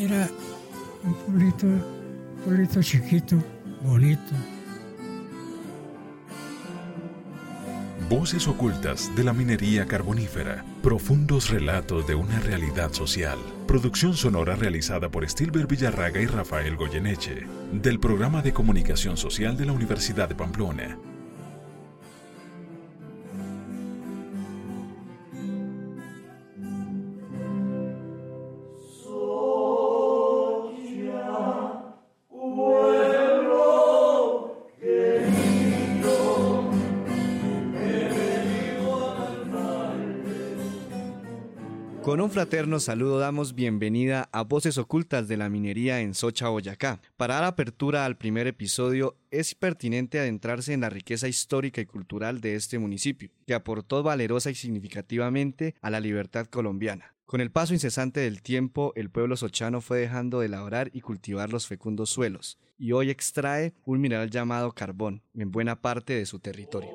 era un pueblito, pueblito chiquito, bonito. Voces ocultas de la minería carbonífera. Profundos relatos de una realidad social. Producción sonora realizada por Stilber Villarraga y Rafael Goyeneche. Del programa de comunicación social de la Universidad de Pamplona. Con un fraterno saludo damos bienvenida a Voces Ocultas de la Minería en Socha, Boyacá. Para dar apertura al primer episodio, es pertinente adentrarse en la riqueza histórica y cultural de este municipio, que aportó valerosa y significativamente a la libertad colombiana. Con el paso incesante del tiempo, el pueblo sochano fue dejando de labrar y cultivar los fecundos suelos, y hoy extrae un mineral llamado carbón en buena parte de su territorio.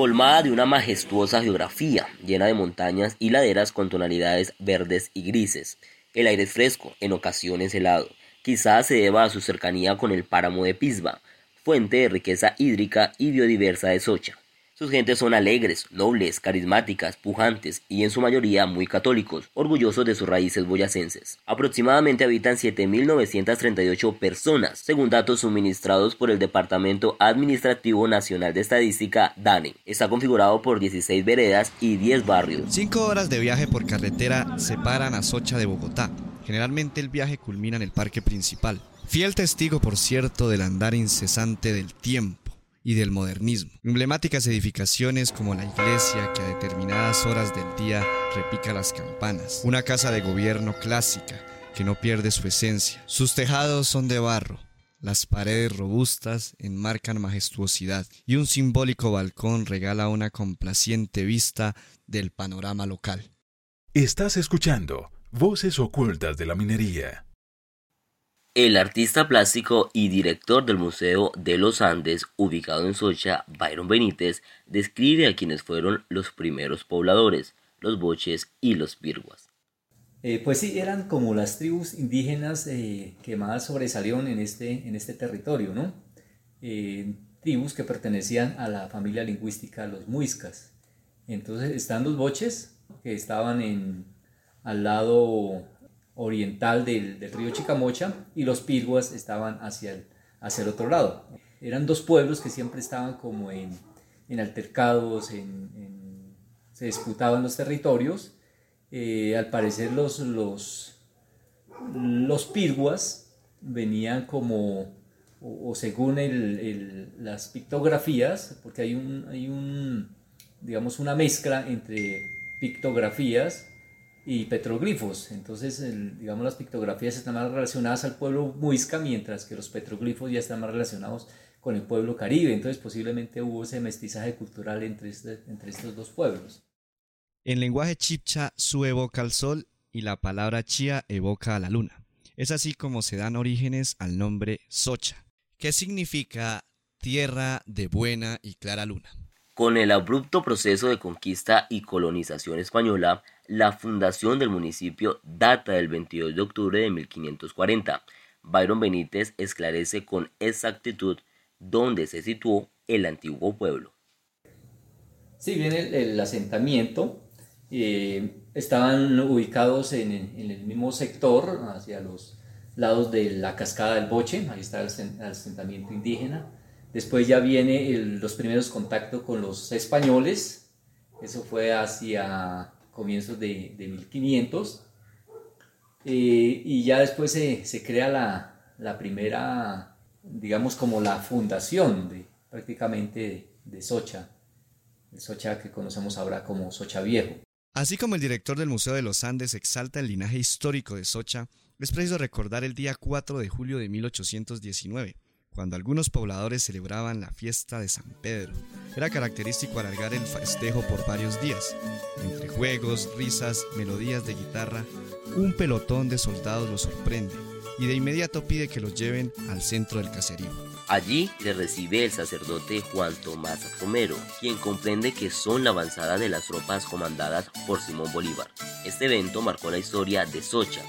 Colmada de una majestuosa geografía, llena de montañas y laderas con tonalidades verdes y grises. El aire es fresco, en ocasiones helado. Quizás se deba a su cercanía con el páramo de Pisba, fuente de riqueza hídrica y biodiversa de Socha. Sus gentes son alegres, nobles, carismáticas, pujantes y en su mayoría muy católicos, orgullosos de sus raíces boyacenses. Aproximadamente habitan 7.938 personas, según datos suministrados por el Departamento Administrativo Nacional de Estadística, DANE. Está configurado por 16 veredas y 10 barrios. Cinco horas de viaje por carretera separan a Socha de Bogotá. Generalmente el viaje culmina en el parque principal. Fiel testigo, por cierto, del andar incesante del tiempo y del modernismo. Emblemáticas edificaciones como la iglesia que a determinadas horas del día repica las campanas. Una casa de gobierno clásica que no pierde su esencia. Sus tejados son de barro. Las paredes robustas enmarcan majestuosidad y un simbólico balcón regala una complaciente vista del panorama local. Estás escuchando Voces Ocultas de la Minería. El artista plástico y director del Museo de los Andes, ubicado en Socha, Byron Benítez, describe a quienes fueron los primeros pobladores, los boches y los virguas. Eh, pues sí, eran como las tribus indígenas eh, que más sobresalieron en este, en este territorio, ¿no? Eh, tribus que pertenecían a la familia lingüística los muiscas. Entonces están los boches, que estaban en, al lado oriental del, río Chicamocha y los pirguas estaban hacia el, hacia el otro lado. Eran dos pueblos que siempre estaban como en, altercados, se disputaban los territorios. Eh, al parecer los, los, los pirguas venían como, o, según las pictografías, porque hay un, hay un, digamos, una mezcla entre pictografías y petroglifos. Entonces, digamos, las pictografías están más relacionadas al pueblo muisca, mientras que los petroglifos ya están más relacionados con el pueblo caribe. Entonces, posiblemente hubo ese mestizaje cultural entre, este, entre estos dos pueblos. En lenguaje chipcha, su evoca al sol y la palabra chía evoca a la luna. Es así como se dan orígenes al nombre Socha, que significa tierra de buena y clara luna. Con el abrupto proceso de conquista y colonización española, la fundación del municipio data del 22 de octubre de 1540. Byron Benítez esclarece con exactitud dónde se situó el antiguo pueblo. Si bien el, asentamiento eh, estaban ubicados en, el mismo sector, hacia los lados de la cascada del Boche, ahí está el asentamiento indígena, Después ya viene los primeros contactos con los españoles, eso fue hacia comienzos de, 1500, eh, y ya después se, crea la, primera, digamos como la fundación de, prácticamente de, Socha, de Socha que conocemos ahora como Socha Viejo. Así como el director del Museo de los Andes exalta el linaje histórico de Socha, es preciso recordar el día 4 de julio de 1819 cuando algunos pobladores celebraban la fiesta de San Pedro. Era característico alargar el festejo por varios días. Entre juegos, risas, melodías de guitarra, un pelotón de soldados los sorprende y de inmediato pide que los lleven al centro del caserío. Allí le recibe el sacerdote Juan Tomás Romero, quien comprende que son la avanzada de las tropas comandadas por Simón Bolívar. Este evento marcó la historia de Socha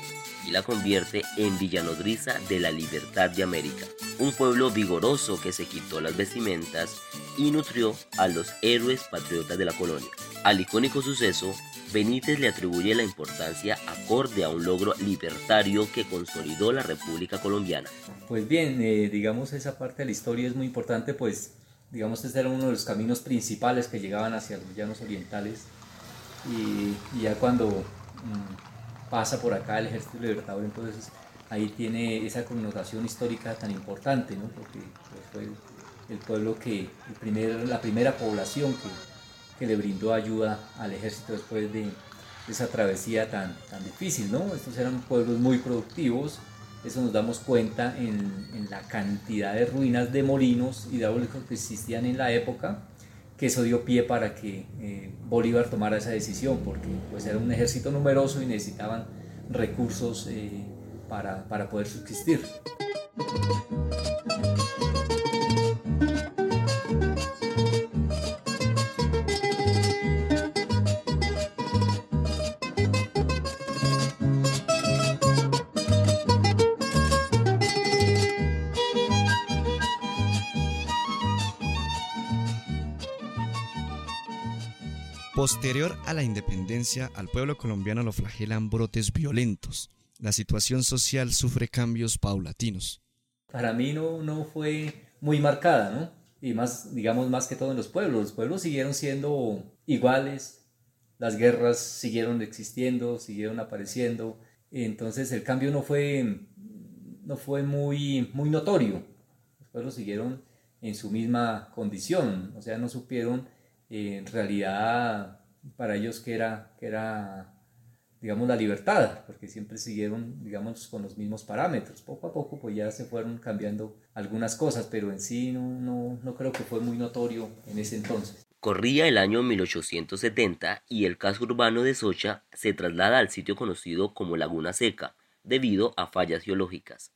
y la convierte en villanodriza de la libertad de América, un pueblo vigoroso que se quitó las vestimentas y nutrió a los héroes patriotas de la colonia. Al icónico suceso Benítez le atribuye la importancia acorde a un logro libertario que consolidó la República Colombiana. Pues bien, eh, digamos esa parte de la historia es muy importante, pues digamos este era uno de los caminos principales que llegaban hacia los llanos orientales y, ya cuando mm, pasa por acá el ejército libertador, entonces ahí tiene esa connotación histórica tan importante, ¿no? porque pues, fue el pueblo que, el primer, la primera población que que le brindó ayuda al ejército después de esa travesía tan, tan difícil, ¿no? Estos eran pueblos muy productivos, eso nos damos cuenta en, en, la cantidad de ruinas de molinos hidráulicos que existían en la época, que eso dio pie para que eh, Bolívar tomara esa decisión, porque pues era un ejército numeroso y necesitaban recursos eh, para, para poder subsistir. Posterior a la independencia, al pueblo colombiano lo flagelan brotes violentos. La situación social sufre cambios paulatinos. Para mí no, no fue muy marcada, ¿no? Y más, digamos, más que todo en los pueblos. Los pueblos siguieron siendo iguales, las guerras siguieron existiendo, siguieron apareciendo. Entonces el cambio no fue, no fue muy, muy notorio. Los pueblos siguieron en su misma condición, o sea, no supieron en realidad para ellos que era, que era, digamos, la libertad, porque siempre siguieron, digamos, con los mismos parámetros. Poco a poco, pues ya se fueron cambiando algunas cosas, pero en sí no, no, no creo que fue muy notorio en ese entonces. Corría el año 1870 y el casco urbano de Socha se traslada al sitio conocido como Laguna Seca, debido a fallas geológicas.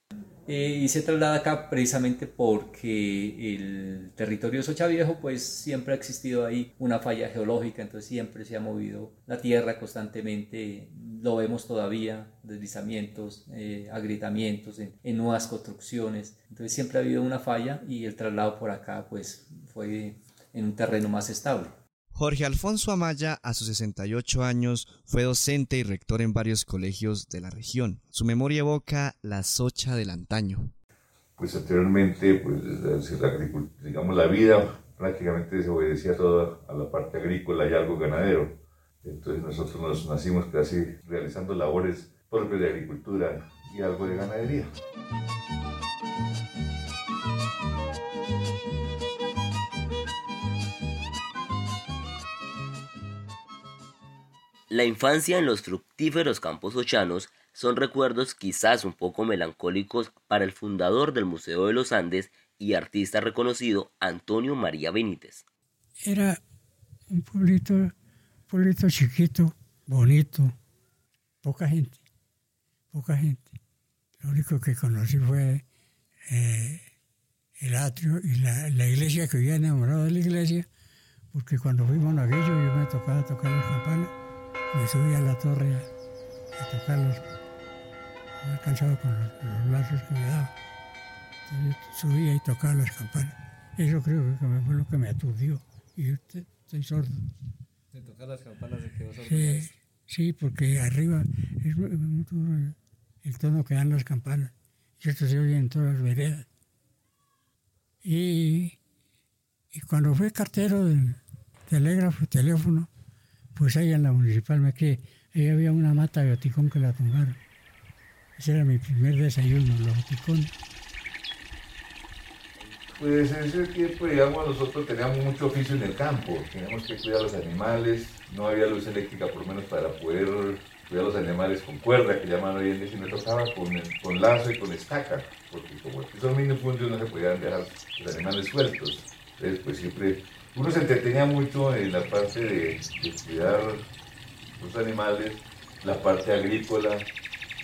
Eh, y se traslada acá precisamente porque el territorio de Socha Viejo pues siempre ha existido ahí una falla geológica, entonces siempre se ha movido la tierra constantemente, lo vemos todavía, deslizamientos, eh, agrietamientos en, en, nuevas construcciones, entonces siempre ha habido una falla y el traslado por acá pues fue en un terreno más estable. Jorge Alfonso Amaya, a sus 68 años, fue docente y rector en varios colegios de la región. Su memoria evoca la socha del antaño. Pues anteriormente, pues, la, digamos, la vida prácticamente se obedecía toda a la parte agrícola y algo ganadero. Entonces nosotros nos nacimos casi realizando labores propias de agricultura y algo de ganadería. La infancia en los fructíferos campos ochanos son recuerdos quizás un poco melancólicos para el fundador del Museo de los Andes y artista reconocido Antonio María Benítez. Era un pueblito, pueblito chiquito, bonito, poca gente, poca gente. Lo único que conocí fue eh, el atrio y la, la, iglesia que había enamorado de la iglesia, porque cuando fuimos a aquello yo me tocaba tocar las campanas me subí a la torre a, tocarlos. Me cansado con los, los, brazos que me daba. Entonces subía y tocaba las campanas. Eso creo que fue lo que me aturdió. Y yo estoy sordo. ¿De tocar las campanas se quedó sordo? Sí, sí, porque arriba es el, el tono que dan las campanas. Y esto se oye en todas las veredas. Y, y cuando fui cartero del telégrafo teléfono, pues ahí en la municipal me quedé. Ahí había una mata de oticón que la tumbaron. Ese era mi primer desayuno, los oticones. Pues en ese tiempo, digamos, nosotros teníamos mucho oficio en el campo. Teníamos que cuidar los animales. No había luz eléctrica, por lo menos, para poder cuidar los animales con cuerda, que llaman hoy en día, y me tocaba con, con lazo y con estaca. Porque como son minifundios, no se podían dejar los animales sueltos. Entonces, pues siempre uno se entretenía mucho en la parte de, cuidar los animales, la parte agrícola,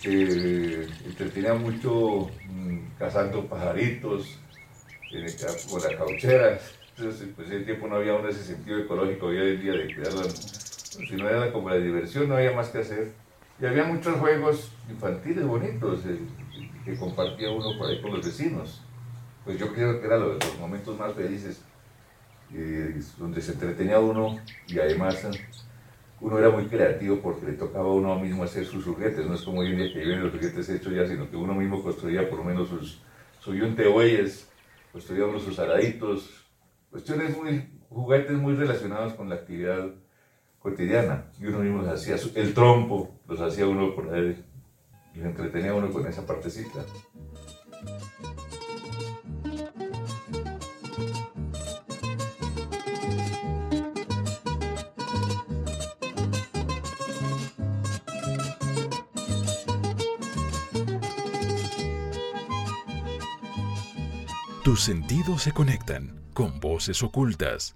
se entretenía mucho mm, cazando pajaritos en el, con las caucheras. Entonces, pues en ese tiempo no había ese sentido ecológico hoy en día de cuidarlo. Si no era como la diversión, no había más que hacer. Y había muchos juegos infantiles bonitos eh, que compartía uno por ahí con los vecinos. Pues yo creo que los, los momentos más felices, donde se entretenía uno y además uno era muy creativo porque le tocaba a uno mismo hacer sus juguetes, no es como hoy en día que vienen los juguetes hechos ya, sino que uno mismo construía por lo menos sus, su yunte bueyes, construía uno sus araditos, cuestiones muy, juguetes muy relacionados con la actividad cotidiana, y uno mismo hacía, el trompo, los hacía uno por ahí, y se entretenía uno con esa partecita. Tus sentidos se conectan con voces ocultas.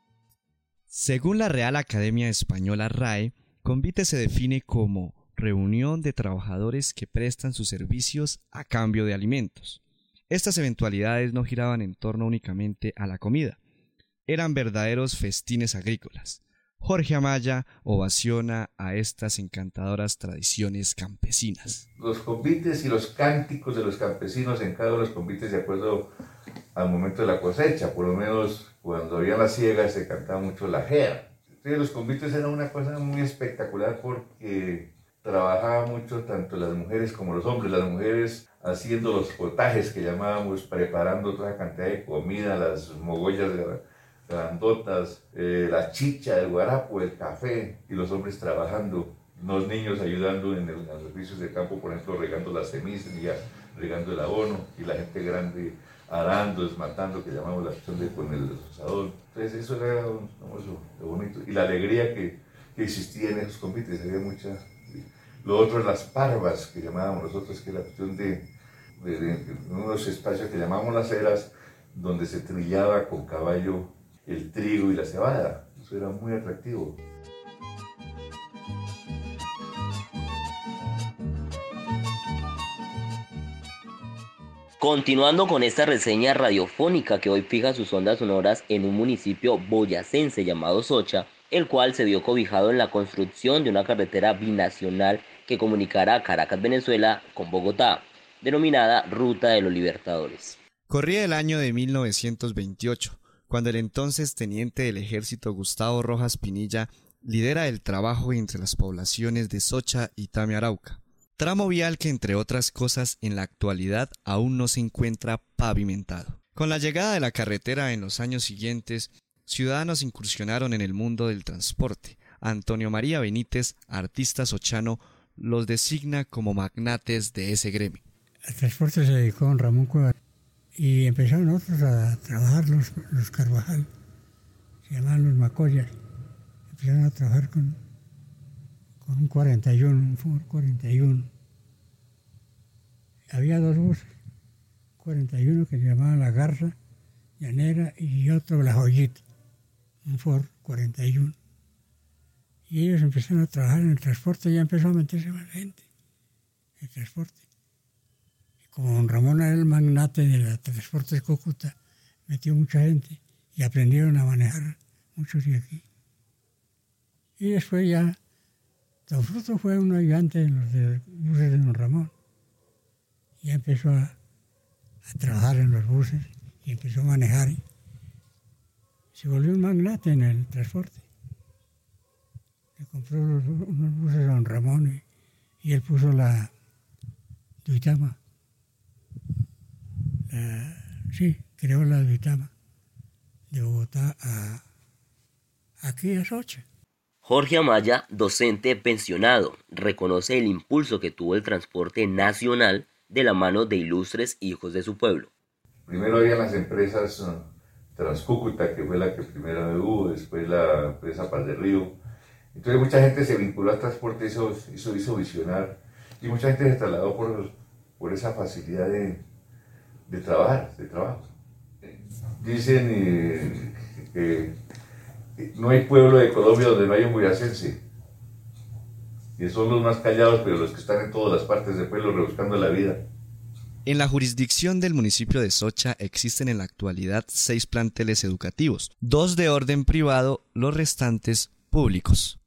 Según la Real Academia Española RAE, Convite se define como reunión de trabajadores que prestan sus servicios a cambio de alimentos. Estas eventualidades no giraban en torno únicamente a la comida, eran verdaderos festines agrícolas. Jorge Amaya ovaciona a estas encantadoras tradiciones campesinas. Los convites y los cánticos de los campesinos en cada uno de los convites de acuerdo al momento de la cosecha, por lo menos cuando había la siega se cantaba mucho la jea. Entonces los convites eran una cosa muy espectacular porque trabajaba mucho tanto las mujeres como los hombres, las mujeres haciendo los potajes que llamábamos, preparando toda cantidad de comida, las mogollas grandotas, eh, la chicha, el guarapo, el café, y los hombres trabajando, los niños ayudando en, los servicios de campo, por ejemplo, regando las semillas, regando el abono, y la gente grande arando, desmatando, que llamamos la acción de con el asador. Entonces eso era lo bonito. Y la alegría que, que, existía en esos convites, había mucha... Lo otro es las parvas, que llamábamos nosotros, que es la cuestión de, de, unos espacios que llamamos las eras, donde se trillaba con caballo el trigo y la cebada. Eso era muy atractivo. Continuando con esta reseña radiofónica que hoy fija sus ondas sonoras en un municipio boyacense llamado Socha, el cual se vio cobijado en la construcción de una carretera binacional que comunicará Caracas, Venezuela con Bogotá, denominada Ruta de los Libertadores. Corría el año de 1928, cuando el entonces teniente del ejército Gustavo Rojas Pinilla lidera el trabajo entre las poblaciones de Socha y Tame Arauca tramo vial que entre otras cosas en la actualidad aún no se encuentra pavimentado. Con la llegada de la carretera en los años siguientes, ciudadanos incursionaron en el mundo del transporte. Antonio María Benítez, artista sochano, los designa como magnates de ese gremio. El transporte se dedicó a Ramón Cueva y empezaron otros a trabajar los Carvajal, se llamaban los Macoyas. Empezaron a trabajar con con un 41, un Ford 41. Había dos buses, 41 que se llamaban La Garza, Llanera y otro La Joyita, un Ford 41. Y ellos empezaron a trabajar en el transporte ya empezó a meterse más gente en el transporte. Y como don Ramón era el magnate de transporte de Cúcuta, metió mucha gente y aprendieron a manejar muchos de aquí. Y después ya Don Fruto fue un ayudante en los de buses de Don Ramón. Y empezó a, trabajar en los buses y empezó a manejar. Se volvió un magnate en el transporte. Le compró unos buses a Don Ramón y, él puso la Duitama. sí, creó la Duitama de Bogotá a aquí a Socha. Jorge Amaya, docente pensionado, reconoce el impulso que tuvo el transporte nacional de la mano de ilustres hijos de su pueblo. Primero había las empresas uh, Transcúcuta, que fue la que primero hubo, después la empresa Paz de Río. Entonces mucha gente se vinculó al transporte, eso, eso hizo visionar, y mucha gente se trasladó por, por esa facilidad de, de trabajar, de trabajo. Dicen eh, que no hay pueblo de Colombia donde no haya un boyacense. que son los más callados, pero los que están en todas las partes del pueblo rebuscando la vida. En la jurisdicción del municipio de Socha existen en la actualidad seis planteles educativos, dos de orden privado, los restantes públicos.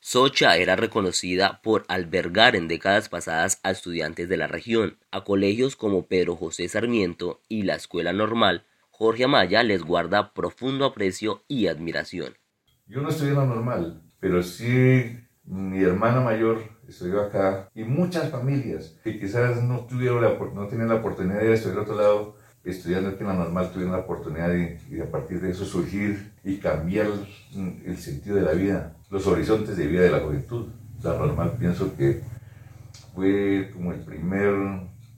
Socha era reconocida por albergar en décadas pasadas a estudiantes de la región. A colegios como Pedro José Sarmiento y la Escuela Normal, Jorge Amaya les guarda profundo aprecio y admiración. Yo no estudié la normal, pero sí mi hermana mayor estudió acá y muchas familias que quizás no tuvieron la, no tenían la oportunidad de estudiar a otro lado, estudiando aquí en la normal tuvieron la oportunidad de, y a partir de eso surgir y cambiar el sentido de la vida, los horizontes de vida de la juventud. La normal pienso que fue como el primer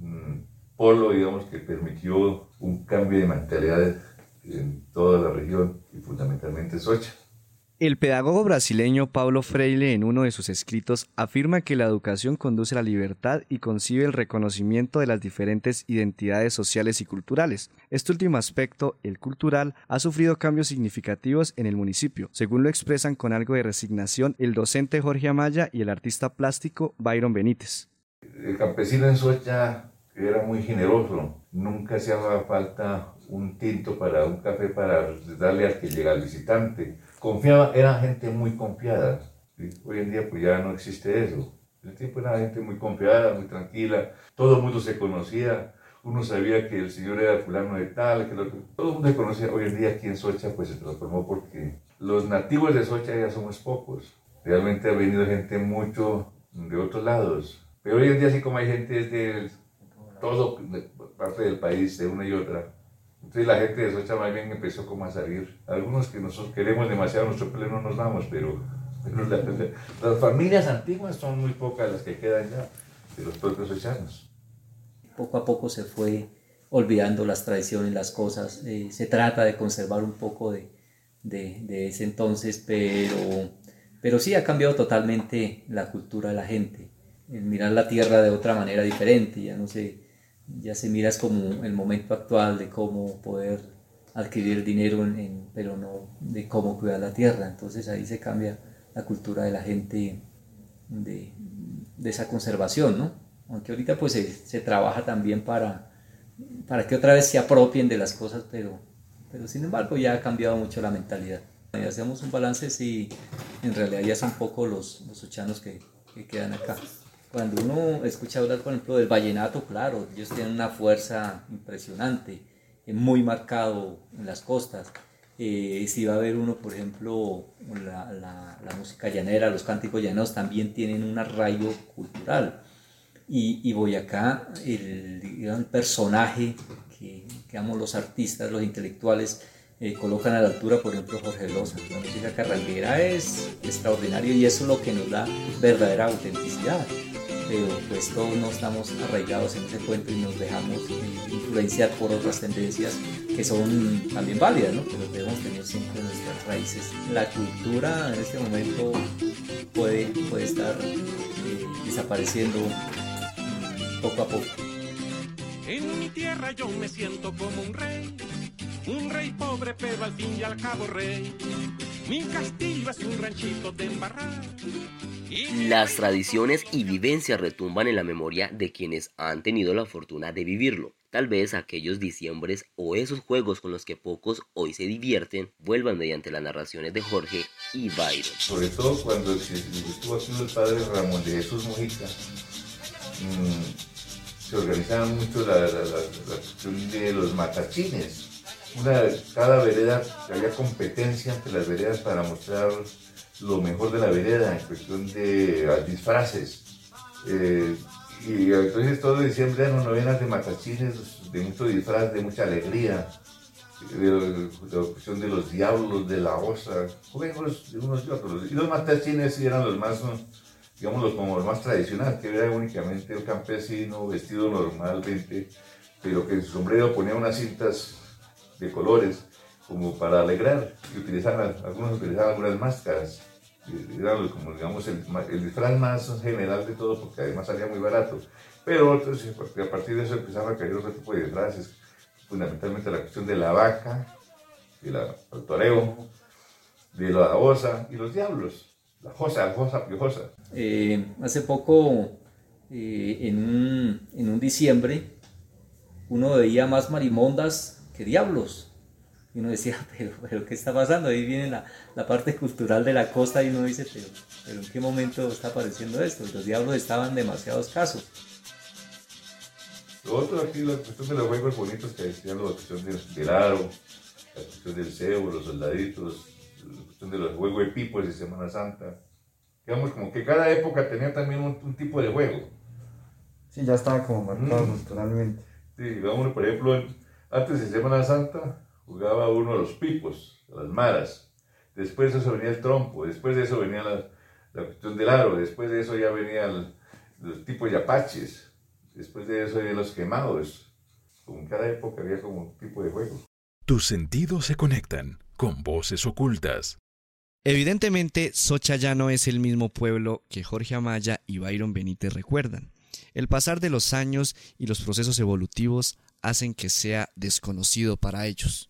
mm, polo, digamos, que permitió un cambio de mentalidad en toda la región y fundamentalmente Socha. El pedagogo brasileño Paulo Freire en uno de sus escritos afirma que la educación conduce a la libertad y concibe el reconocimiento de las diferentes identidades sociales y culturales. Este último aspecto, el cultural, ha sufrido cambios significativos en el municipio, según lo expresan con algo de resignación el docente Jorge Amaya y el artista plástico Byron Benítez. El campesino en Socha era muy generoso, nunca se hacía falta un tinto para un café para darle al que llega al visitante confiaba, era gente muy confiada. Hoy en día pues ya no existe eso. El tiempo era gente muy confiada, muy tranquila, todo el mundo se conocía, uno sabía que el señor era fulano de tal, que todo el mundo se conocía. Hoy en día aquí en Socha pues se transformó porque los nativos de Socha ya somos pocos. Realmente ha venido gente mucho de otros lados. Pero hoy en día sí como hay gente de todo parte del país, de una y otra, entonces la gente de Socha más bien empezó como a salir. Algunos que nosotros queremos demasiado nuestro pleno nos damos, pero, las familias antiguas son muy pocas las que quedan ya de los propios sochanos. Poco a poco se fue olvidando las tradiciones, las cosas. Eh, se trata de conservar un poco de, de, de, ese entonces, pero, pero sí ha cambiado totalmente la cultura de la gente. El mirar la tierra de otra manera diferente, ya no sé ya se miras como el momento actual de cómo poder adquirir dinero, en, pero no de cómo cuidar la tierra. Entonces ahí se cambia la cultura de la gente de, de esa conservación, ¿no? Aunque ahorita pues se, trabaja también para, para que otra vez se apropien de las cosas, pero, pero sin embargo ya ha cambiado mucho la mentalidad. Y hacemos un balance si en realidad ya son pocos los, los ochanos que, que quedan acá cuando uno escucha hablar, por ejemplo, del vallenato, claro, ellos tienen una fuerza impresionante, muy marcado en las costas. Eh, si va a ver uno, por ejemplo, la, la, música llanera, los cánticos llaneros también tienen un arraigo cultural. Y, Boyacá, el, el personaje que, digamos, los artistas, los intelectuales, eh, colocan a la altura, por ejemplo, Jorge Loza. La música carranguera es extraordinario y eso es lo que nos da verdadera autenticidad pero pues todos no estamos arraigados en ese cuento y nos dejamos eh, influenciar por otras tendencias que son también válidas, ¿no? pero debemos tener siempre nuestras raíces. La cultura en este momento puede, puede estar eh, desapareciendo poco a poco. En mi tierra yo me siento como un rey, un rey pobre pero al fin y al cabo rey. Mi castillo es un ranchito de embarrar. Las tradiciones y vivencias retumban en la memoria de quienes han tenido la fortuna de vivirlo. Tal vez aquellos diciembres o esos juegos con los que pocos hoy se divierten vuelvan mediante las narraciones de Jorge y Byron. Sobre todo cuando estuvo haciendo el padre Ramón de Jesús Mujica, mmm, se organizaba mucho la, cuestión de los matachines. Una, cada vereda había competencia entre las veredas para mostrar lo mejor de la vereda en cuestión de uh, disfraces. Eh, y entonces todo diciembre eran novenas de matachines, de mucho disfraz, de mucha alegría, de, la cuestión de los diablos, de la osa, juegos de unos y otros. Y los matachines eran los más, digamos, los, como los más tradicionales, que era únicamente el campesino vestido normalmente, pero que en su sombrero ponía unas cintas de colores como para alegrar, y utilizaban, algunos utilizaban algunas máscaras era como digamos el, el, disfraz más general de todo porque además salía muy barato. Pero a partir de eso empezaron a caer otro tipo de disfraces, fundamentalmente la cuestión de la vaca, del toreo, de la osa y los diablos. La Josa, Josa Piojosa. Eh, hace poco, eh, en, un, en un diciembre, uno veía más marimondas que diablos. Y uno decía, pero, pero ¿qué está pasando? Ahí viene la, la, parte cultural de la costa y uno dice, pero, pero ¿en qué momento está apareciendo esto? Los diablos estaban demasiado escasos. Lo otro aquí, la cuestión de los juegos bonitos que decían, la cuestión del, del aro, la cuestión del cebo, los soldaditos, la cuestión de los juegos de pipos de Semana Santa. Digamos, como que cada época tenía también un, un tipo de juego. Sí, ya estaba como marcado Mm. culturalmente. Sí, digamos, por ejemplo, antes de Semana Santa jugaba uno a los pipos, a las maras. Después de eso venía el trompo, después de eso venía la, la cuestión del aro, después de eso ya venían los tipos de apaches, después de eso venían los quemados. Como en cada época había como un tipo de juego. Tus sentidos se conectan con voces ocultas. Evidentemente, Socha ya no es el mismo pueblo que Jorge Amaya y Byron Benítez recuerdan. El pasar de los años y los procesos evolutivos hacen que sea desconocido para ellos.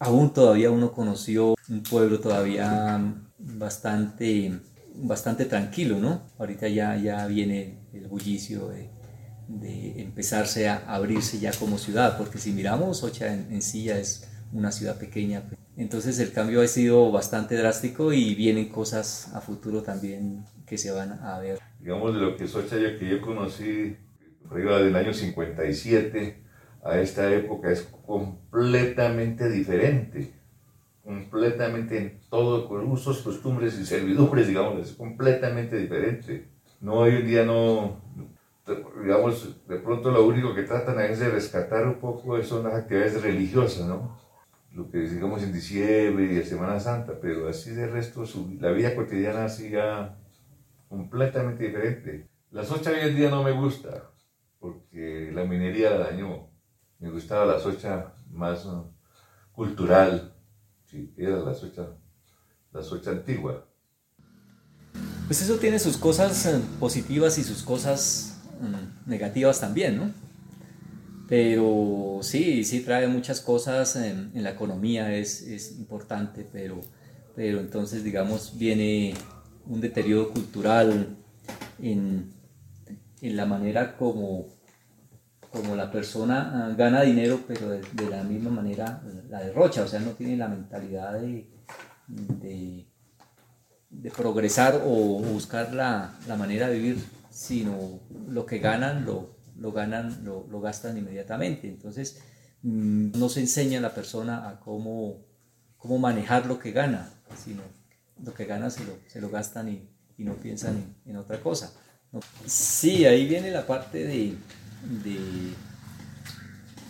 Aún todavía uno conoció un pueblo todavía bastante, bastante tranquilo, ¿no? Ahorita ya, ya viene el bullicio de, empezarse a abrirse ya como ciudad, porque si miramos, Ocha en, sí ya es una ciudad pequeña. Entonces el cambio ha sido bastante drástico y vienen cosas a futuro también que se van a ver. Digamos, de lo que Socha yo, que yo conocí arriba del año 57 a esta época es completamente diferente. Completamente en todo, con usos, costumbres y servidumbres, digamos, es completamente diferente. No, hoy en día no, digamos, de pronto lo único que tratan es de rescatar un poco son las actividades religiosas, ¿no? Lo que digamos en diciembre y en Semana Santa, pero así de resto, la vida cotidiana así ya completamente diferente. La socha hoy en día no me gusta, porque la minería la dañó. Me gustaba la socha más cultural, era la socha, la socha antigua. Pues eso tiene sus cosas eh, positivas y sus cosas mm, negativas también, ¿no? Pero sí, sí trae muchas cosas en, en la economía, es, es importante, pero, pero entonces, digamos, viene un deterioro cultural en, en la manera como, como la persona ah, gana dinero, pero de, la misma manera la derrocha, o sea, no tiene la mentalidad de, de, progresar o buscar la, la manera de vivir, sino lo que ganan lo, lo ganan, lo, lo gastan inmediatamente. Entonces, mm, no se enseña a la persona a cómo, cómo manejar lo que gana, sino lo que gana se lo, se lo gastan y, no piensan en, otra cosa. Sí, ahí viene la parte de, de,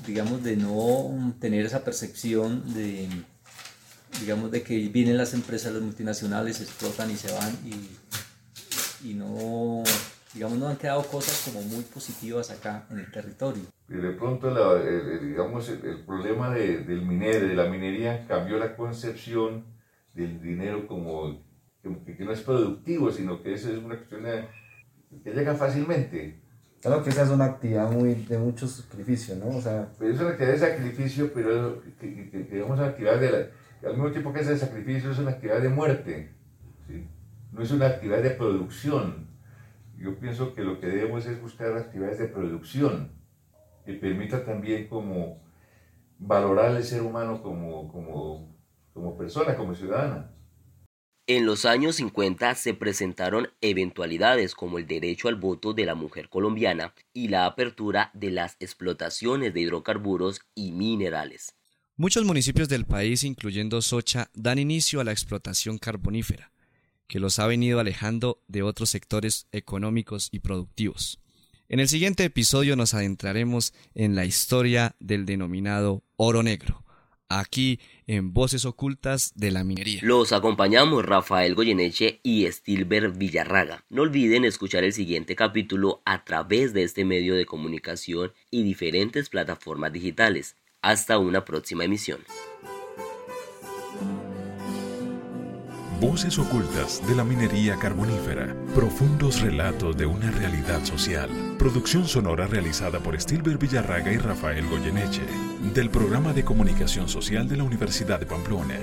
digamos, de no tener esa percepción de, digamos, de que vienen las empresas, las multinacionales, explotan y se van y, y no, digamos, no han quedado cosas como muy positivas acá en el territorio. Y de pronto, la, el, el, digamos, el, el problema de, del minero, de la minería, cambió la concepción del dinero como que, que no es productivo, sino que eso es una cuestión que llega fácilmente. Claro que esa es una actividad muy, de mucho sacrificio, ¿no? O sea, Pero es una actividad de sacrificio, pero que, que, que, de la, al mismo tiempo que es de sacrificio, es una actividad de muerte. ¿sí? No es una actividad de producción. Yo pienso que lo que debemos es buscar actividades de producción que permita también como valorar al ser humano como, como, como persona, como ciudadana. En los años 50 se presentaron eventualidades como el derecho al voto de la mujer colombiana y la apertura de las explotaciones de hidrocarburos y minerales. Muchos municipios del país, incluyendo Socha, dan inicio a la explotación carbonífera, que los ha venido alejando de otros sectores económicos y productivos. En el siguiente episodio nos adentraremos en la historia del denominado oro negro, aquí en Voces Ocultas de la Minería. Los acompañamos Rafael Goyeneche y Stilber Villarraga. No olviden escuchar el siguiente capítulo a través de este medio de comunicación y diferentes plataformas digitales. Hasta una próxima emisión. Voces ocultas de la minería carbonífera. Profundos relatos de una realidad social. Producción sonora realizada por Stilber Villarraga y Rafael Goyeneche. Del programa de comunicación social de la Universidad de Pamplona.